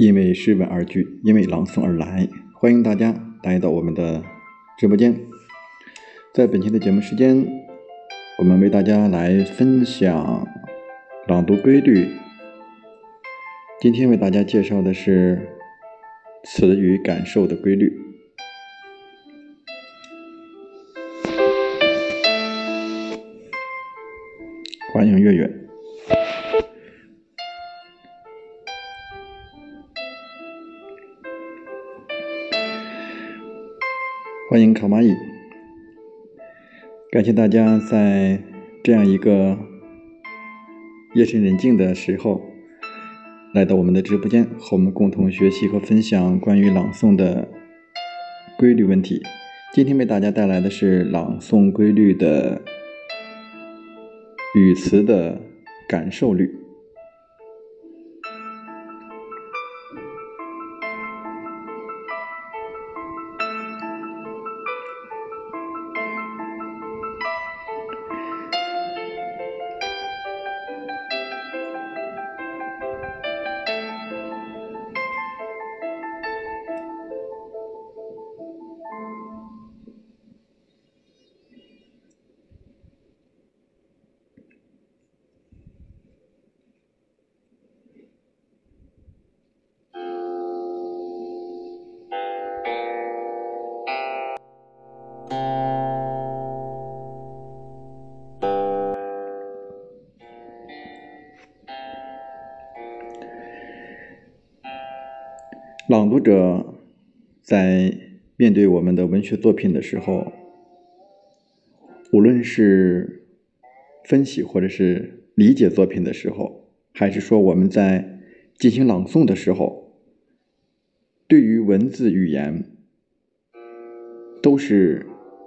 因为诗文而聚，因为朗诵而来。欢迎大家来到我们的直播间。在本期的节目时间，我们为大家来分享朗读规律。今天为大家介绍的是词语感受的规律。欢迎月月。欢迎卡玛伊，感谢大家在这样一个夜深人静的时候来到我们的直播间，和我们共同学习和分享关于朗诵的规律问题。今天为大家带来的是朗诵规律的语词的感受律。或者在面对我们的文学作品的时候，无论是分析或者是理解作品的时候，还是说我们在进行朗诵的时候，对于文字语言都是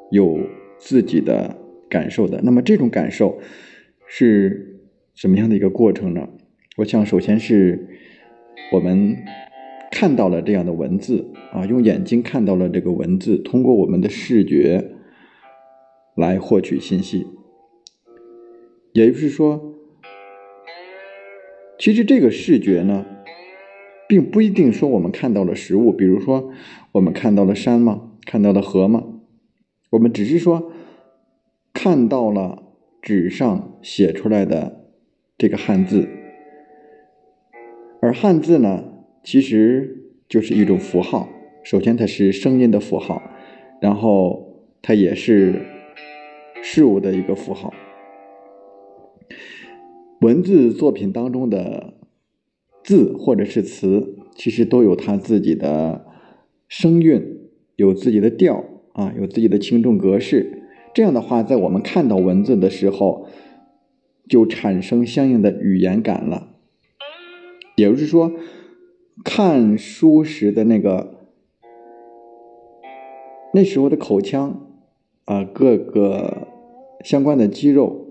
有自己的感受的。那么这种感受是什么样的一个过程呢？我想，首先是我们。看到了这样的文字啊，用眼睛看到了这个文字，通过我们的视觉来获取信息。也就是说，其实这个视觉呢，并不一定说我们看到了实物，比如说我们看到了山吗？看到了河吗？我们只是说看到了纸上写出来的这个汉字，而汉字呢？其实就是一种符号。首先，它是声音的符号，然后它也是事物的一个符号。文字作品当中的字或者是词，其实都有它自己的声韵，有自己的调啊，有自己的轻重格式。这样的话，在我们看到文字的时候，就产生相应的语言感了。也就是说。看书时的那个，那时候的口腔啊，各个相关的肌肉，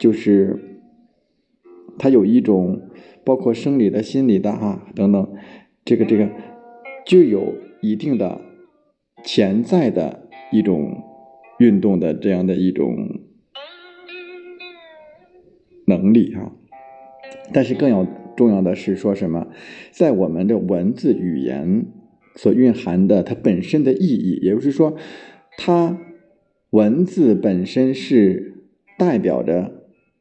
就是它有一种包括生理的、心理的哈等等，这个这个就有一定的潜在的一种运动的这样的一种能力哈，但是更要。重要的是说什么，在我们的文字语言所蕴含的它本身的意义，也就是说，它文字本身是代表着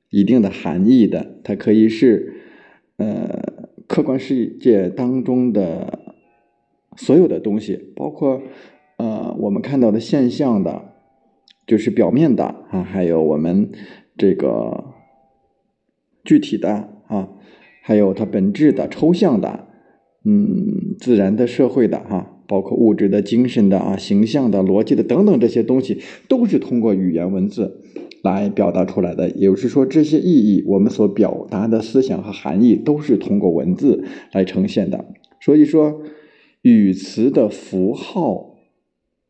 一定的含义的。它可以是呃客观世界当中的所有的东西，包括呃我们看到的现象的，就是表面的啊，还有我们这个具体的啊。还有它本质的、抽象的，嗯，自然的、社会的，哈，包括物质的、精神的啊、形象的、逻辑的等等这些东西，都是通过语言文字来表达出来的。也就是说，这些意义，我们所表达的思想和含义，都是通过文字来呈现的。所以说，语词的符号，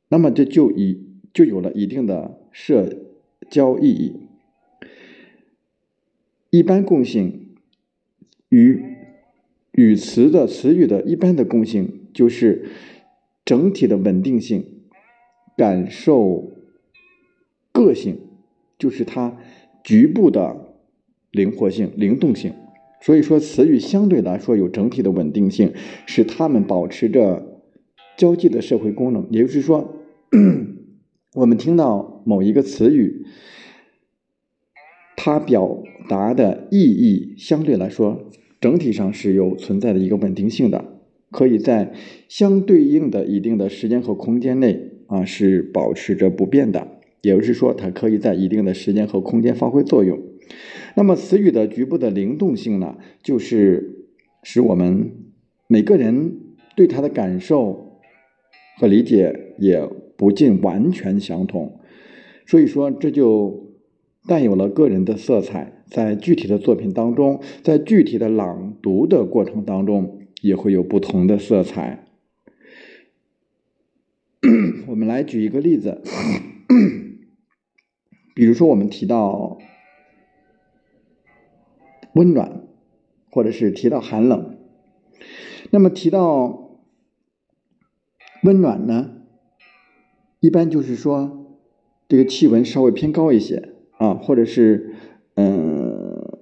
那么这就以就有了一定的社交意义。一般共性。与语词的词语的一般的共性就是整体的稳定性、感受个性，就是它局部的灵活性、灵动性。所以说词语相对来说有整体的稳定性，使它们保持着交际的社会功能。也就是说，我们听到某一个词语，它表达的意义相对来说整体上是有存在的一个稳定性的，可以在相对应的一定的时间和空间内啊是保持着不变的。也就是说，它可以在一定的时间和空间发挥作用。那么词语的局部的灵动性呢，就是使我们每个人对它的感受和理解也不尽完全相同，所以说这就带有了个人的色彩，在具体的作品当中，在具体的朗读的过程当中，也会有不同的色彩。我们来举一个例子，比如说我们提到。温暖，或者是提到寒冷，那么提到温暖呢，一般就是说这个气温稍微偏高一些啊，或者是嗯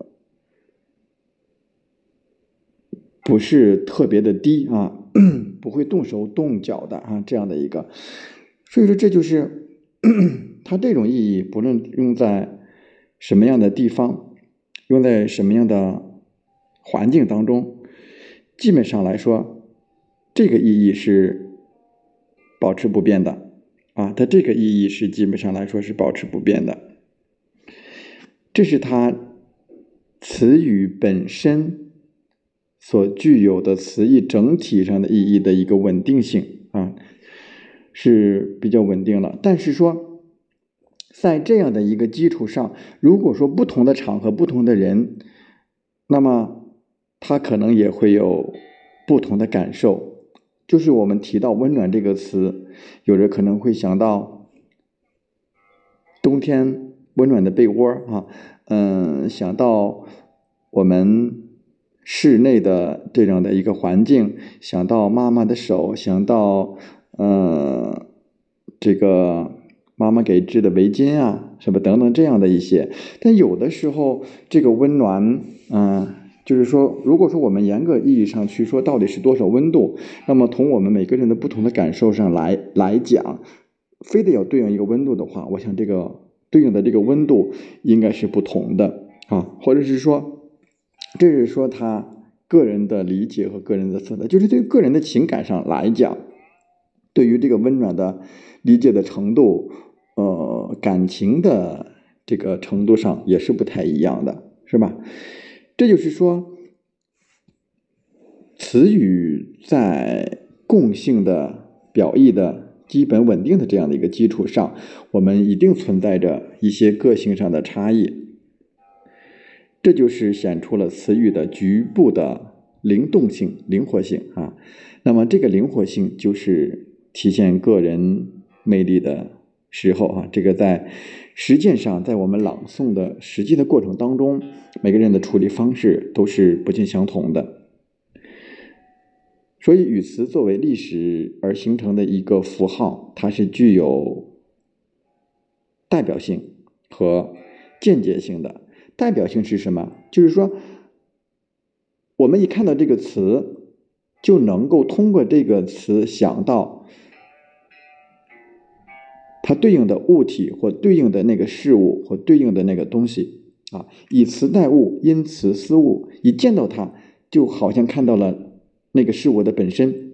不是特别的低啊，不会动手动脚的啊这样的一个，所以说这就是 它这种意义，不论用在什么样的地方。用在什么样的环境当中，基本上来说，这个意义是保持不变的啊。它这个意义是基本上来说是保持不变的，这是它词语本身所具有的词义整体上的意义的一个稳定性啊，是比较稳定了。但是说。在这样的一个基础上，如果说不同的场合、不同的人，那么他可能也会有不同的感受。就是我们提到“温暖”这个词，有人可能会想到冬天温暖的被窝啊，嗯，想到我们室内的这样的一个环境，想到妈妈的手，想到嗯，这个。妈妈给织的围巾啊，什么等等这样的一些，但有的时候这个温暖，嗯，就是说，如果说我们严格意义上去说到底是多少温度，那么从我们每个人的不同的感受上来来讲，非得要对应一个温度的话，我想这个对应的这个温度应该是不同的啊，或者是说，这是说他个人的理解和个人的色彩，就是对个人的情感上来讲，对于这个温暖的理解的程度。呃，感情的这个程度上也是不太一样的，是吧？这就是说，词语在共性的表意的基本稳定的这样的一个基础上，我们一定存在着一些个性上的差异，这就是显出了词语的局部的灵动性、灵活性啊。那么，这个灵活性就是体现个人魅力的。时候啊，这个在实践上，在我们朗诵的实际的过程当中，每个人的处理方式都是不尽相同的。所以，语词作为历史而形成的一个符号，它是具有代表性和间接性的。代表性是什么？就是说，我们一看到这个词，就能够通过这个词想到。它对应的物体或对应的那个事物或对应的那个东西啊，以词代物，因词思物。一见到它，就好像看到了那个是我的本身，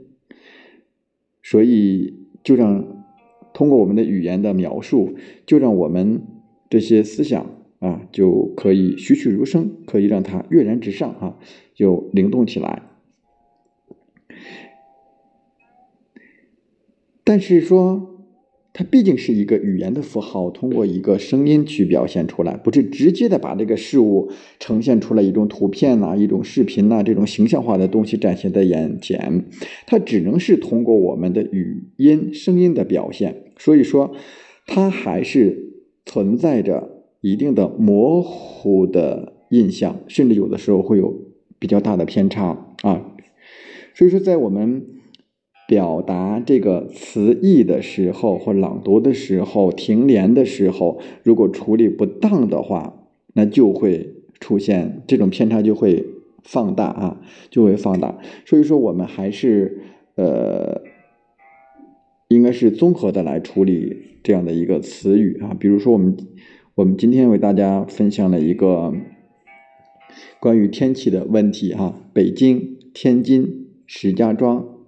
所以就让通过我们的语言的描述，就让我们这些思想啊，就可以栩栩如生，可以让它跃然纸上啊，就灵动起来。但是说。它毕竟是一个语言的符号，通过一个声音去表现出来，不是直接的把这个事物呈现出来一种图片呐、一种视频呐这种形象化的东西展现在眼前，它只能是通过我们的语音声音的表现，所以说它还是存在着一定的模糊的印象，甚至有的时候会有比较大的偏差啊，所以说在我们。表达这个词义的时候，或朗读的时候，停连的时候，如果处理不当的话，那就会出现这种偏差，就会放大啊，就会放大。所以说，我们还是呃，应该是综合的来处理这样的一个词语啊。比如说，我们我们今天为大家分享了一个关于天气的问题哈，北京、天津、石家庄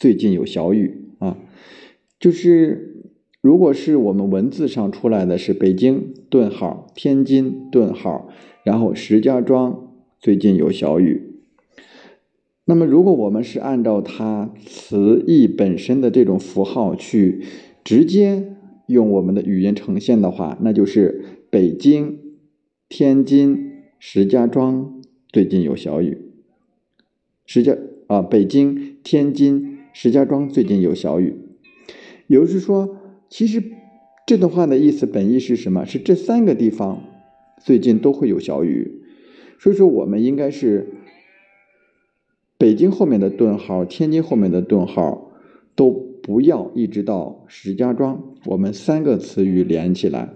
最近有小雨啊，就是如果是我们文字上出来的是北京顿号、天津顿号，然后石家庄。最近有小雨，那么如果我们是按照它词义本身的这种符号去直接用我们的语言呈现的话，那就是北京、天津、石家庄最近有小雨。石家啊，北京、天津、石家庄最近有小雨。也就是说，其实这段话的意思本意是什么？是这三个地方最近都会有小雨。所以说，我们应该是北京后面的顿号，天津后面的顿号都不要，一直到石家庄，我们三个词语连起来：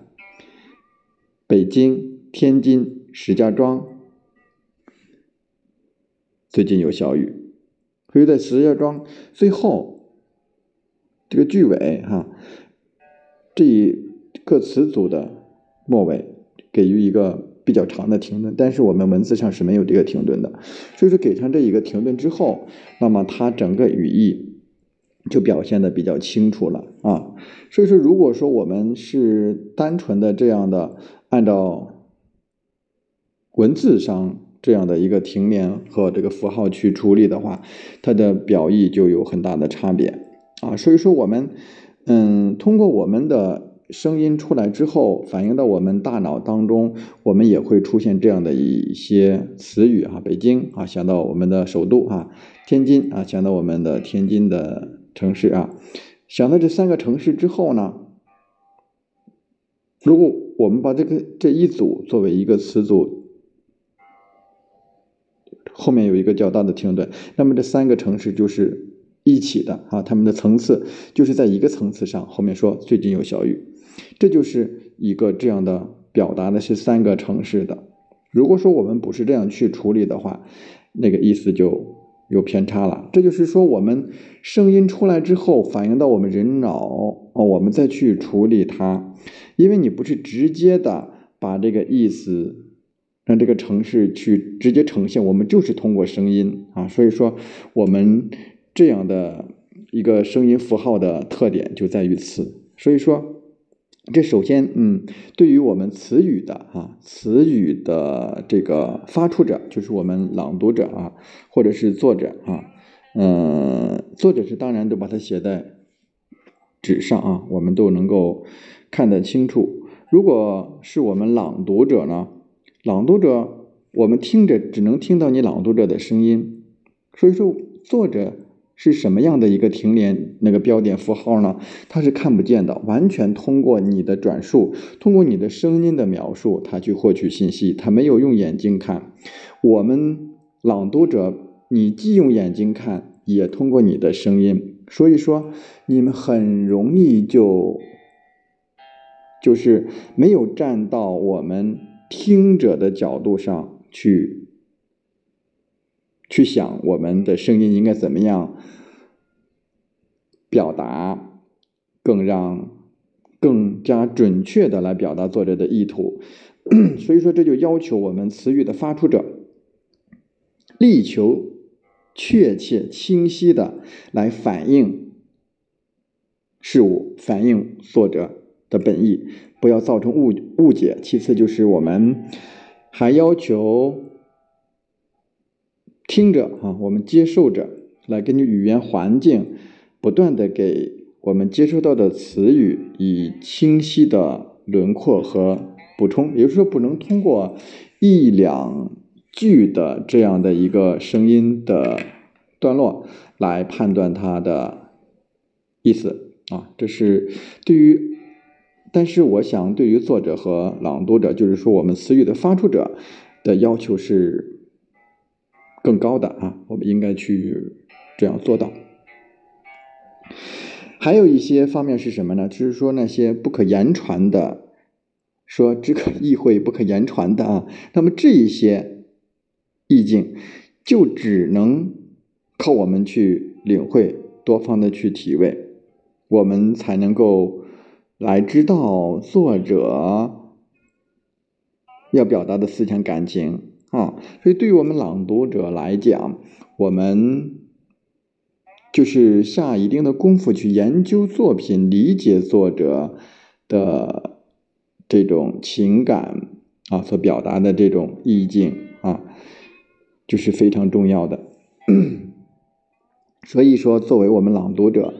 北京、天津、石家庄。最近有小雨，所以在石家庄最后这个句尾哈，这一个词组的末尾给予一个。比较长的停顿，但是我们文字上是没有这个停顿的，所以说给上这一个停顿之后，那么它整个语义就表现的比较清楚了啊。所以说，如果说我们是单纯的这样的按照文字上这样的一个停连和这个符号去处理的话，它的表意就有很大的差别啊。所以说，我们嗯，通过我们的。声音出来之后，反映到我们大脑当中，我们也会出现这样的一些词语啊，北京啊，想到我们的首都啊，天津啊，想到我们的天津的城市啊，想到这三个城市之后呢，如果我们把这个这一组作为一个词组，后面有一个较大的停顿，那么这三个城市就是一起的啊，他们的层次就是在一个层次上，后面说最近有小雨。这就是一个这样的表达的是三个城市的。如果说我们不是这样去处理的话，那个意思就有偏差了。这就是说，我们声音出来之后，反映到我们人脑哦，我们再去处理它，因为你不是直接的把这个意思让这个城市去直接呈现，我们就是通过声音啊，所以说我们这样的一个声音符号的特点就在于此，所以说。这首先，嗯，对于我们词语的哈，词语的这个发出者，就是我们朗读者啊，或者是作者啊，嗯，作者是当然都把它写在纸上啊，我们都能够看得清楚。如果是我们朗读者呢，朗读者我们听着只能听到你朗读者的声音，所以说作者。是什么样的一个停连那个标点符号呢？它是看不见的，完全通过你的转述，通过你的声音的描述，它去获取信息，它没有用眼睛看。我们朗读者，你既用眼睛看，也通过你的声音，所以说你们很容易就就是没有站到我们听者的角度上去。去想我们的声音应该怎么样表达，更让更加准确的来表达作者的意图。所以说，这就要求我们词语的发出者力求确切清晰的来反映事物，反映作者的本意，不要造成误误解。其次，就是我们还要求。听着啊，我们接受着，来根据语言环境，不断的给我们接收到的词语以清晰的轮廓和补充。也就是说，不能通过一两句的这样的一个声音的段落来判断它的意思啊。这是对于，但是我想对于作者和朗读者，就是说我们词语的发出者的要求是。更高的啊，我们应该去这样做到。还有一些方面是什么呢？就是说那些不可言传的，说只可意会不可言传的啊。那么这一些意境，就只能靠我们去领会，多方的去体味，我们才能够来知道作者要表达的思想感情啊。所以，对于我们朗读者来讲，我们就是下一定的功夫去研究作品，理解作者的这种情感啊，所表达的这种意境啊，就是非常重要的。所以说，作为我们朗读者，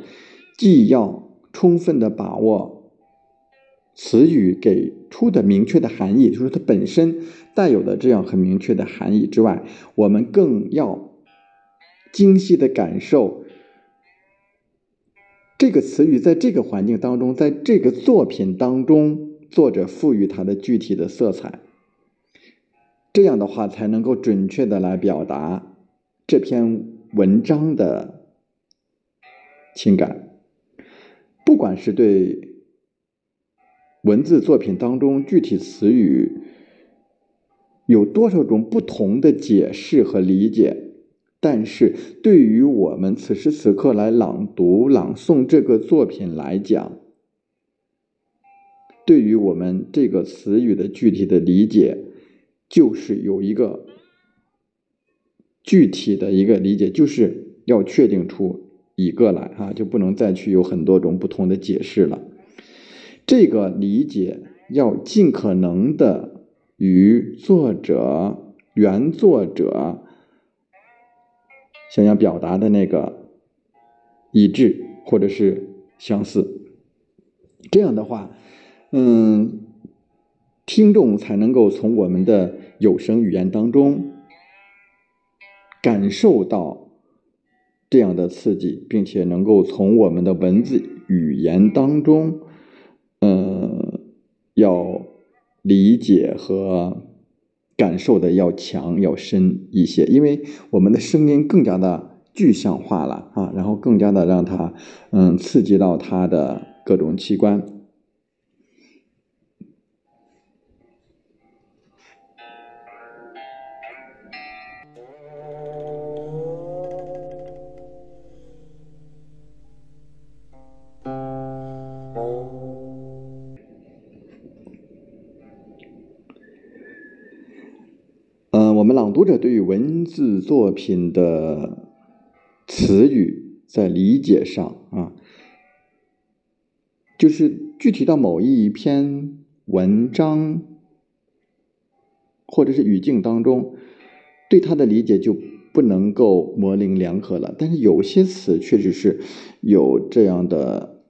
既要充分的把握词语给出的明确的含义，就是它本身带有的这样很明确的含义之外，我们更要精细的感受这个词语在这个环境当中，在这个作品当中，作者赋予它的具体的色彩。这样的话，才能够准确的来表达这篇文章的。情感，不管是对文字作品当中具体词语有多少种不同的解释和理解，但是对于我们此时此刻来朗读朗诵这个作品来讲，对于我们这个词语的具体的理解，就是有一个具体的一个理解，就是要确定出。一个来啊，就不能再去有很多种不同的解释了。这个理解要尽可能的与作者原作者想要表达的那个一致，或者是相似。这样的话，嗯，听众才能够从我们的有声语言当中感受到。这样的刺激，并且能够从我们的文字语言当中，要理解和感受的要强要深一些，因为我们的声音更加的具象化了啊，然后更加的让它嗯刺激到它的各种器官。或者对于文字作品的词语在理解上啊，就是具体到某一篇文章或者是语境当中，对它的理解就不能够模棱两可了。但是有些词确实是有这样的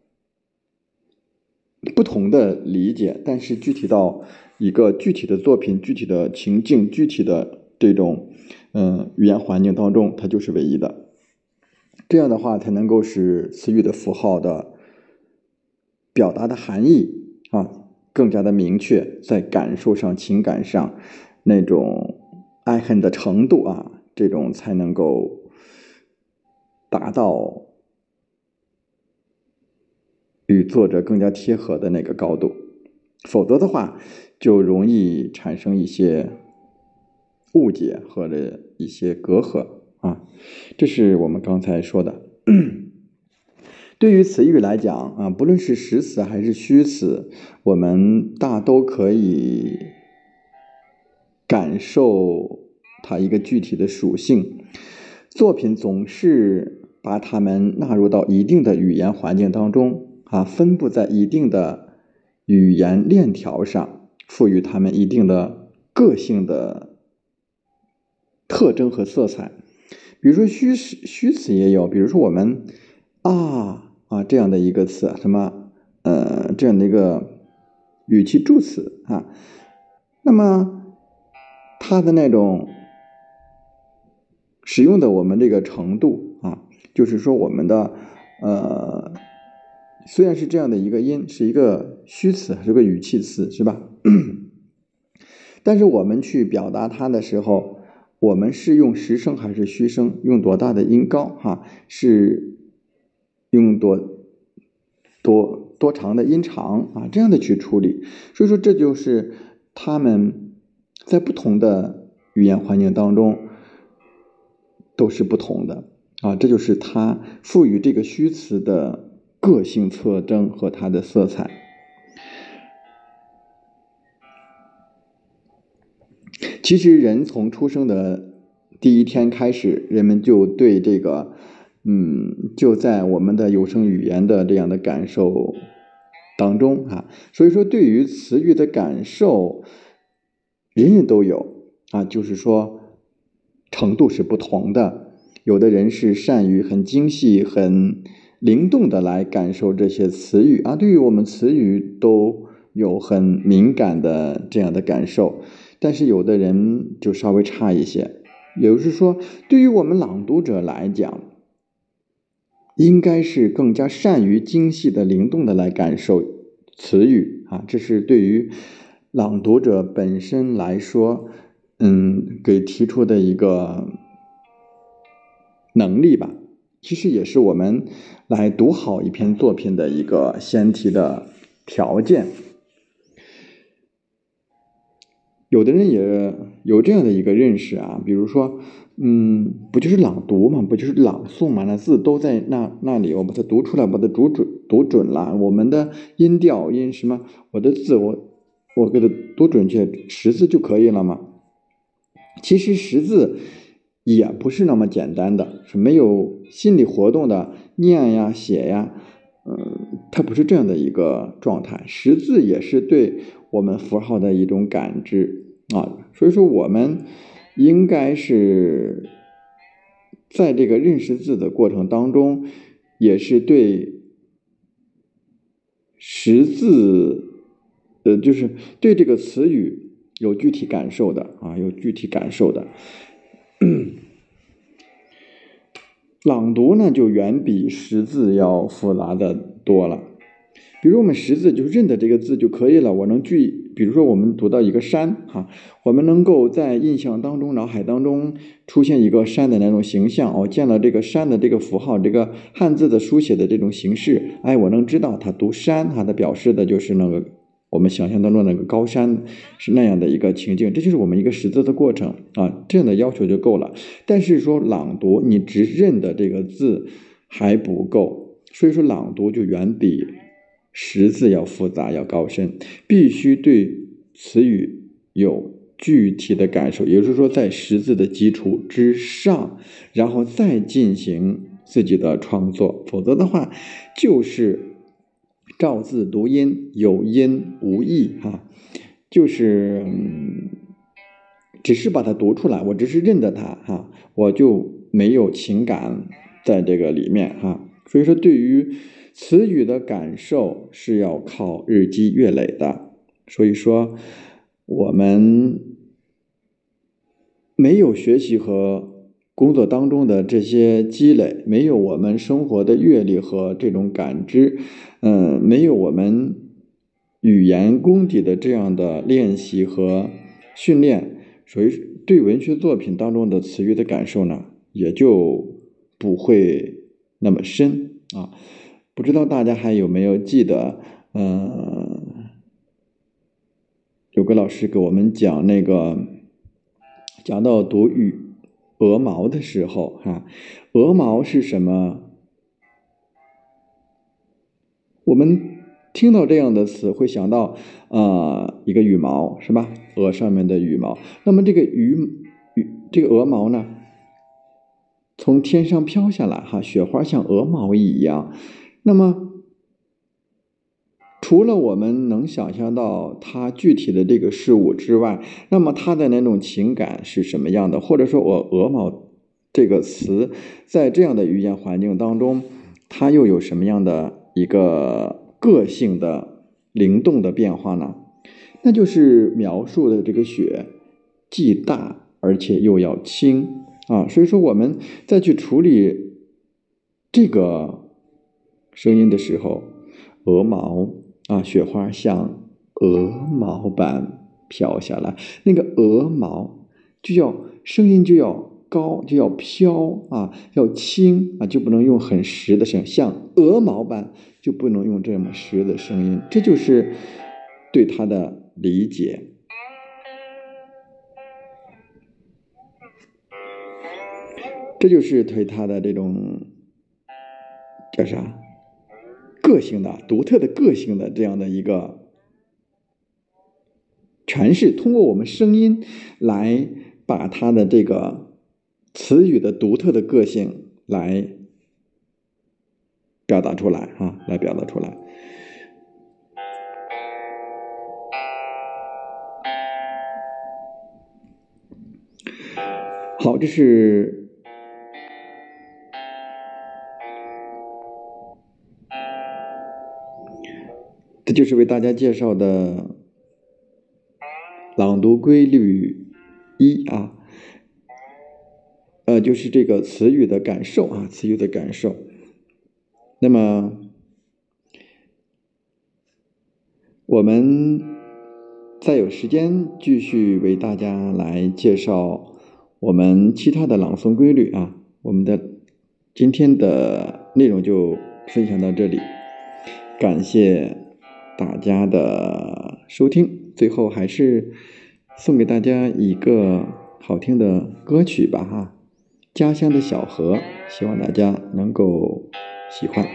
不同的理解，但是具体到一个具体的作品、具体的情境、具体的。这种，嗯，语言环境当中，它就是唯一的。这样的话，才能够使词语的符号的表达的含义啊，更加的明确，在感受上、情感上那种爱恨的程度啊，这种才能够达到与作者更加贴合的那个高度。否则的话，就容易产生一些。误解或者一些隔阂啊，这是我们刚才说的。对于词语来讲啊，不论是实词还是虚词，我们大都可以感受它一个具体的属性。作品总是把它们纳入到一定的语言环境当中啊，分布在一定的语言链条上，赋予它们一定的个性的。特征和色彩，比如说虚词，虚词也有，比如说我们啊啊这样的一个词，什么呃这样的一个语气助词啊，那么它的那种使用的我们这个程度啊，就是说我们的呃虽然是这样的一个音，是一个虚词，是个语气词，是吧？但是我们去表达它的时候。我们是用实声还是虚声？用多大的音高？哈，是用多多多长的音长啊？这样的去处理。所以说，这就是他们在不同的语言环境当中都是不同的啊，这就是它赋予这个虚词的个性特征和它的色彩。其实，人从出生的第一天开始，人们就对这个，嗯，就在我们的有声语言的这样的感受当中啊，所以说，对于词语的感受，人人都有啊，就是说。程度是不同的，有的人是善于很精细、很灵动的来感受这些词语啊，对于我们词语都有很敏感的这样的感受，但是有的人就稍微差一些，也就是说，对于我们朗读者来讲，应该是更加善于精细的、灵动的来感受词语啊，这是对于朗读者本身来说。嗯，给提出的一个能力吧，其实也是我们来读好一篇作品的一个先提的条件。有的人也有这样的一个认识啊，比如说，嗯，不就是朗读嘛，不就是朗诵嘛，那字都在那那里，我把它读出来，把它读准读准了，我们的音调音什么，我的字我我给它读准确，识字就可以了嘛。其实识字也不是那么简单的，是没有心理活动的念呀、写呀，嗯，它不是这样的一个状态。识字也是对我们符号的一种感知啊，所以说我们应该是在这个认识字的过程当中，也是对识字，呃，就是对这个词语。有具体感受的啊，有具体感受的。朗读呢，就远比识字要复杂的多了。比如我们识字，就认得这个字就可以了。我能具，比如说我们读到一个山，哈，我们能够在印象当中、脑海当中出现一个山的那种形象。我见了这个山的这个符号，这个汉字的书写的这种形式，哎，我能知道它读山，它的表示的就是那个。我们想象当中那个高山是那样的一个情境，这就是我们一个识字的过程啊，这样的要求就够了。但是说朗读，你只认的这个字还不够，所以说朗读就远比识字要复杂要高深，必须对词语有具体的感受，也就是说在识字的基础之上，然后再进行自己的创作，否则的话就是。照字读音，有音无义，哈，就是只是把它读出来，我只是认得它，哈，我就没有情感在这个里面，哈。所以说，对于词语的感受是要靠日积月累的。所以说，我们没有学习和。工作当中的这些积累，没有我们生活的阅历和这种感知，嗯，没有我们语言功底的这样的练习和训练，所以对文学作品当中的词语的感受呢，也就不会那么深啊。不知道大家还有没有记得，嗯，有个老师给我们讲那个，讲到读羽。鹅毛的时候，哈，鹅毛是什么？我们听到这样的词，会想到啊，一个羽毛是吧？鹅上面的羽毛。那么这个羽羽这个鹅毛呢，从天上飘下来，哈，雪花像鹅毛一样。那么。除了我们能想象到它具体的这个事物之外，那么它的那种情感是什么样的？或者说，我“鹅毛”这个词在这样的语言环境当中，它又有什么样的一个个性的灵动的变化呢？那就是描述的这个雪既大而且又要轻啊。所以说，我们再去处理这个声音的时候，“鹅毛”。啊，雪花像鹅毛般飘下来，那个鹅毛就要声音就要高，就要飘啊，要轻啊，就不能用很实的声，像鹅毛般就不能用这么实的声音，这就是对它的理解。这就是对他的这种叫啥个性的、独特的个性的这样的一个诠释。通过我们声音来把他的这个词语的独特的个性来表达出来啊，来表达出来。好，这是就是为大家介绍的朗读规律一啊，呃，就是这个词语的感受啊，词语的感受。那么我们再有时间继续为大家来介绍。我们其他的朗诵规律啊，我们的今天的内容就分享到这里，感谢大家的收听。最后还是送给大家一个好听的歌曲吧，哈，《家乡的小河》，希望大家能够喜欢。